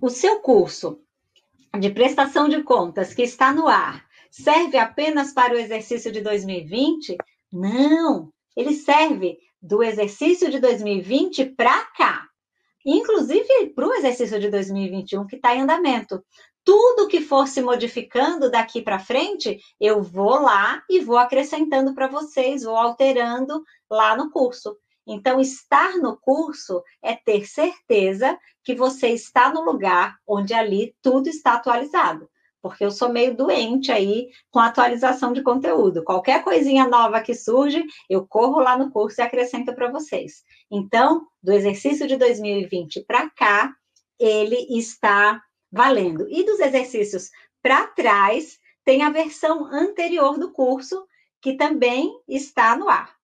o seu curso de prestação de contas que está no ar serve apenas para o exercício de 2020? Não, ele serve do exercício de 2020 para cá. Inclusive para o exercício de 2021 que está em andamento. Tudo que for se modificando daqui para frente, eu vou lá e vou acrescentando para vocês, vou alterando lá no curso. Então, estar no curso é ter certeza que você está no lugar onde ali tudo está atualizado. Porque eu sou meio doente aí com atualização de conteúdo. Qualquer coisinha nova que surge, eu corro lá no curso e acrescento para vocês. Então, do exercício de 2020 para cá, ele está valendo. E dos exercícios para trás, tem a versão anterior do curso, que também está no ar.